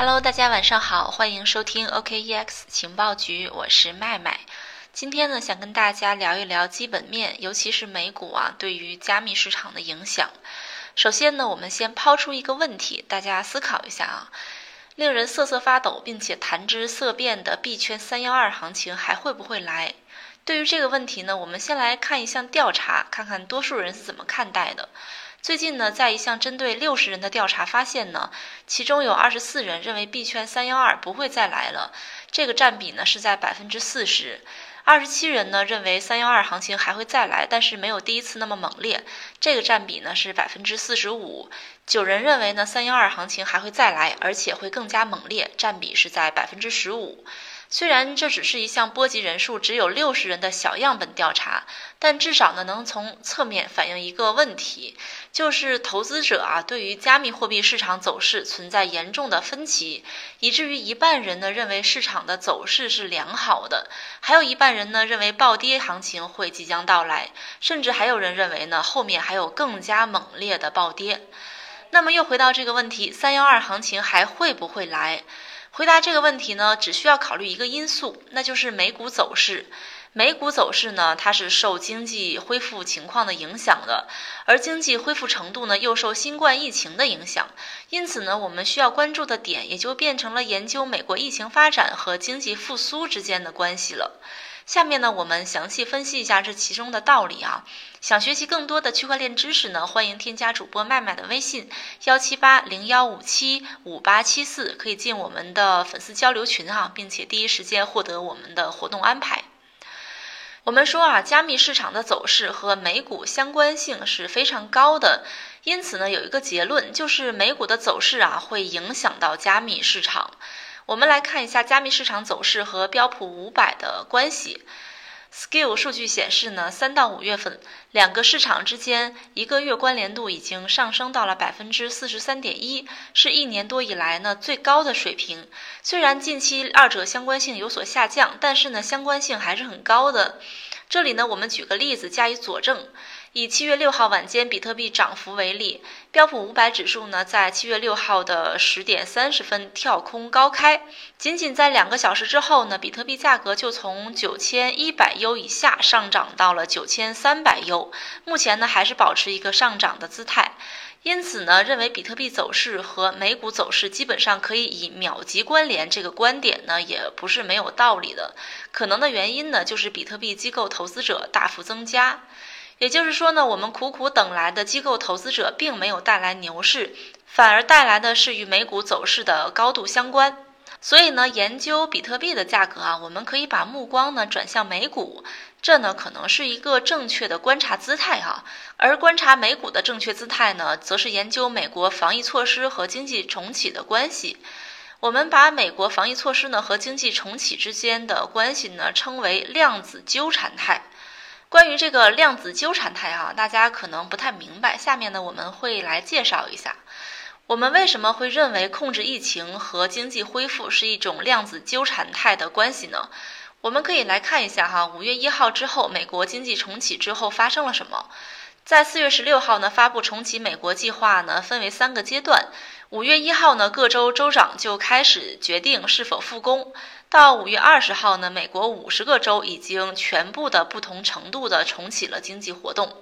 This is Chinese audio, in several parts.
Hello，大家晚上好，欢迎收听 OKEX 情报局，我是麦麦。今天呢，想跟大家聊一聊基本面，尤其是美股啊对于加密市场的影响。首先呢，我们先抛出一个问题，大家思考一下啊，令人瑟瑟发抖并且谈之色变的币圈三幺二行情还会不会来？对于这个问题呢，我们先来看一项调查，看看多数人是怎么看待的。最近呢，在一项针对六十人的调查发现呢，其中有二十四人认为币圈三幺二不会再来了，这个占比呢是在百分之四十。二十七人呢认为三幺二行情还会再来，但是没有第一次那么猛烈，这个占比呢是百分之四十五。九人认为呢三幺二行情还会再来，而且会更加猛烈，占比是在百分之十五。虽然这只是一项波及人数只有六十人的小样本调查，但至少呢能从侧面反映一个问题，就是投资者啊对于加密货币市场走势存在严重的分歧，以至于一半人呢认为市场的走势是良好的，还有一半人呢认为暴跌行情会即将到来，甚至还有人认为呢后面还有更加猛烈的暴跌。那么又回到这个问题，三幺二行情还会不会来？回答这个问题呢，只需要考虑一个因素，那就是美股走势。美股走势呢，它是受经济恢复情况的影响的，而经济恢复程度呢，又受新冠疫情的影响。因此呢，我们需要关注的点也就变成了研究美国疫情发展和经济复苏之间的关系了。下面呢，我们详细分析一下这其中的道理啊。想学习更多的区块链知识呢，欢迎添加主播麦麦的微信幺七八零幺五七五八七四，可以进我们的粉丝交流群哈，并且第一时间获得我们的活动安排。我们说啊，加密市场的走势和美股相关性是非常高的，因此呢，有一个结论就是美股的走势啊会影响到加密市场。我们来看一下加密市场走势和标普五百的关系。Skill 数据显示呢，三到五月份两个市场之间一个月关联度已经上升到了百分之四十三点一，是一年多以来呢最高的水平。虽然近期二者相关性有所下降，但是呢相关性还是很高的。这里呢我们举个例子加以佐证。以七月六号晚间比特币涨幅为例，标普五百指数呢，在七月六号的十点三十分跳空高开，仅仅在两个小时之后呢，比特币价格就从九千一百 U 以下上涨到了九千三百 U，目前呢还是保持一个上涨的姿态。因此呢，认为比特币走势和美股走势基本上可以以秒级关联，这个观点呢也不是没有道理的。可能的原因呢，就是比特币机构投资者大幅增加。也就是说呢，我们苦苦等来的机构投资者并没有带来牛市，反而带来的是与美股走势的高度相关。所以呢，研究比特币的价格啊，我们可以把目光呢转向美股，这呢可能是一个正确的观察姿态哈。而观察美股的正确姿态呢，则是研究美国防疫措施和经济重启的关系。我们把美国防疫措施呢和经济重启之间的关系呢称为量子纠缠态。关于这个量子纠缠态哈，大家可能不太明白。下面呢，我们会来介绍一下，我们为什么会认为控制疫情和经济恢复是一种量子纠缠态的关系呢？我们可以来看一下哈，五月一号之后，美国经济重启之后发生了什么？在四月十六号呢，发布重启美国计划呢，分为三个阶段。五月一号呢，各州州长就开始决定是否复工。到五月二十号呢，美国五十个州已经全部的不同程度的重启了经济活动。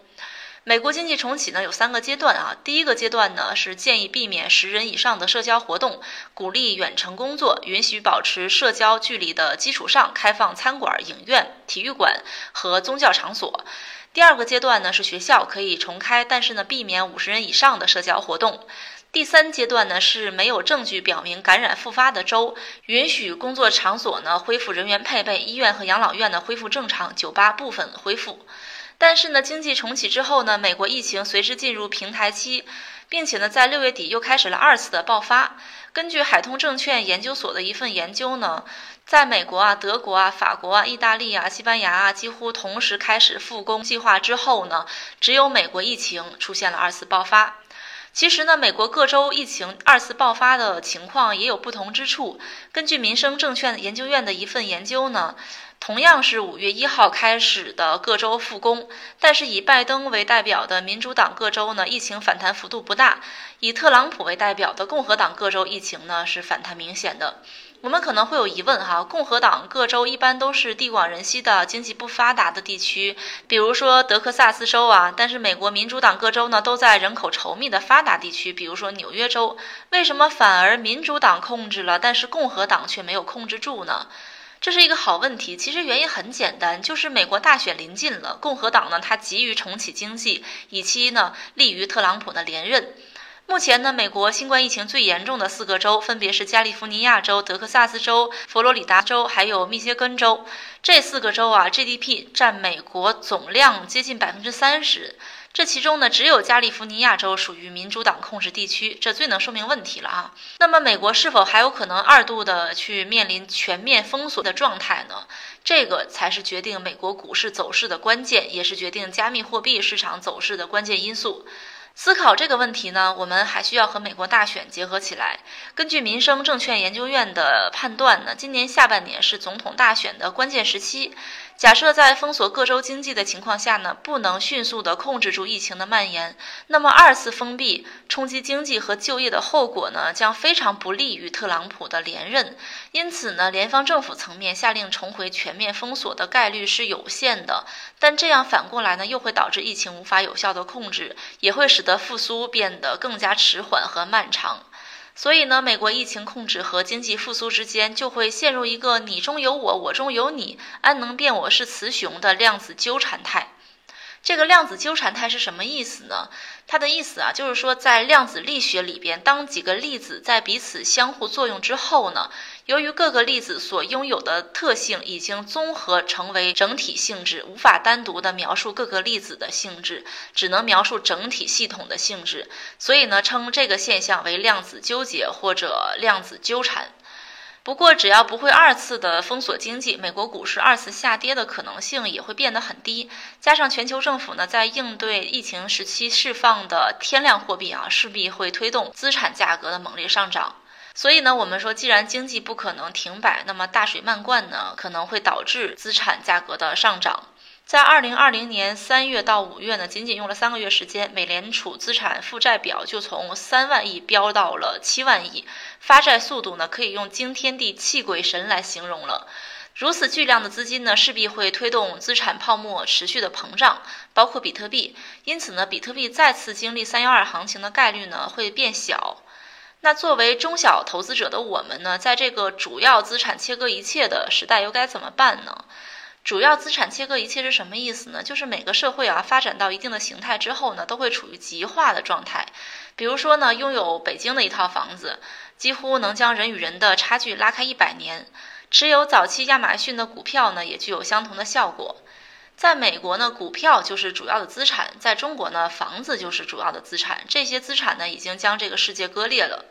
美国经济重启呢有三个阶段啊，第一个阶段呢是建议避免十人以上的社交活动，鼓励远程工作，允许保持社交距离的基础上开放餐馆、影院、体育馆和宗教场所。第二个阶段呢是学校可以重开，但是呢避免五十人以上的社交活动。第三阶段呢是没有证据表明感染复发的州，允许工作场所呢恢复人员配备，医院和养老院呢恢复正常，酒吧部分恢复。但是呢，经济重启之后呢，美国疫情随之进入平台期，并且呢在六月底又开始了二次的爆发。根据海通证券研究所的一份研究呢，在美国啊、德国啊、法国啊、意大利啊、西班牙啊几乎同时开始复工计划之后呢，只有美国疫情出现了二次爆发。其实呢，美国各州疫情二次爆发的情况也有不同之处。根据民生证券研究院的一份研究呢，同样是五月一号开始的各州复工，但是以拜登为代表的民主党各州呢，疫情反弹幅度不大；以特朗普为代表的共和党各州疫情呢是反弹明显的。我们可能会有疑问哈，共和党各州一般都是地广人稀的、经济不发达的地区，比如说德克萨斯州啊。但是美国民主党各州呢都在人口稠密的发达地区，比如说纽约州。为什么反而民主党控制了，但是共和党却没有控制住呢？这是一个好问题。其实原因很简单，就是美国大选临近了，共和党呢它急于重启经济，以期呢利于特朗普的连任。目前呢，美国新冠疫情最严重的四个州分别是加利福尼亚州、德克萨斯州、佛罗里达州，还有密歇根州。这四个州啊，GDP 占美国总量接近百分之三十。这其中呢，只有加利福尼亚州属于民主党控制地区，这最能说明问题了啊。那么，美国是否还有可能二度的去面临全面封锁的状态呢？这个才是决定美国股市走势的关键，也是决定加密货币市场走势的关键因素。思考这个问题呢，我们还需要和美国大选结合起来。根据民生证券研究院的判断呢，今年下半年是总统大选的关键时期。假设在封锁各州经济的情况下呢，不能迅速的控制住疫情的蔓延，那么二次封闭冲击经济和就业的后果呢，将非常不利于特朗普的连任。因此呢，联邦政府层面下令重回全面封锁的概率是有限的。但这样反过来呢，又会导致疫情无法有效的控制，也会使得复苏变得更加迟缓和漫长。所以呢，美国疫情控制和经济复苏之间就会陷入一个你中有我，我中有你，安能辨我是雌雄的量子纠缠态。这个量子纠缠态是什么意思呢？它的意思啊，就是说在量子力学里边，当几个粒子在彼此相互作用之后呢，由于各个粒子所拥有的特性已经综合成为整体性质，无法单独的描述各个粒子的性质，只能描述整体系统的性质，所以呢，称这个现象为量子纠结或者量子纠缠。不过，只要不会二次的封锁经济，美国股市二次下跌的可能性也会变得很低。加上全球政府呢，在应对疫情时期释放的天量货币啊，势必会推动资产价格的猛烈上涨。所以呢，我们说，既然经济不可能停摆，那么大水漫灌呢，可能会导致资产价格的上涨。在二零二零年三月到五月呢，仅仅用了三个月时间，美联储资产负债表就从三万亿飙到了七万亿，发债速度呢可以用惊天地泣鬼神来形容了。如此巨量的资金呢，势必会推动资产泡沫持续的膨胀，包括比特币。因此呢，比特币再次经历三幺二行情的概率呢会变小。那作为中小投资者的我们呢，在这个主要资产切割一切的时代，又该怎么办呢？主要资产切割一切是什么意思呢？就是每个社会啊发展到一定的形态之后呢，都会处于极化的状态。比如说呢，拥有北京的一套房子，几乎能将人与人的差距拉开一百年；持有早期亚马逊的股票呢，也具有相同的效果。在美国呢，股票就是主要的资产；在中国呢，房子就是主要的资产。这些资产呢，已经将这个世界割裂了。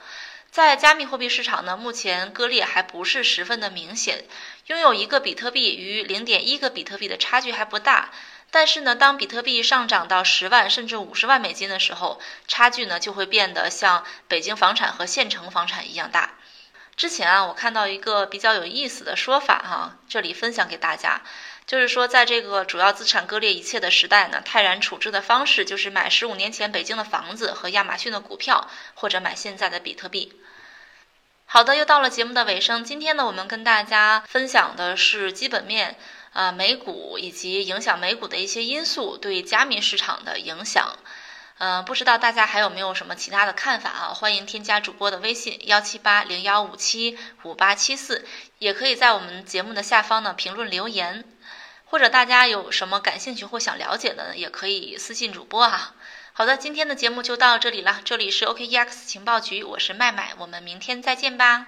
在加密货币市场呢，目前割裂还不是十分的明显。拥有一个比特币与零点一个比特币的差距还不大，但是呢，当比特币上涨到十万甚至五十万美金的时候，差距呢就会变得像北京房产和县城房产一样大。之前啊，我看到一个比较有意思的说法哈，这里分享给大家，就是说，在这个主要资产割裂一切的时代呢，泰然处置的方式就是买十五年前北京的房子和亚马逊的股票，或者买现在的比特币。好的，又到了节目的尾声。今天呢，我们跟大家分享的是基本面，呃，美股以及影响美股的一些因素对加密市场的影响。嗯，不知道大家还有没有什么其他的看法啊？欢迎添加主播的微信幺七八零幺五七五八七四，也可以在我们节目的下方呢评论留言，或者大家有什么感兴趣或想了解的，也可以私信主播啊。好的，今天的节目就到这里了。这里是 OKEX 情报局，我是麦麦，我们明天再见吧。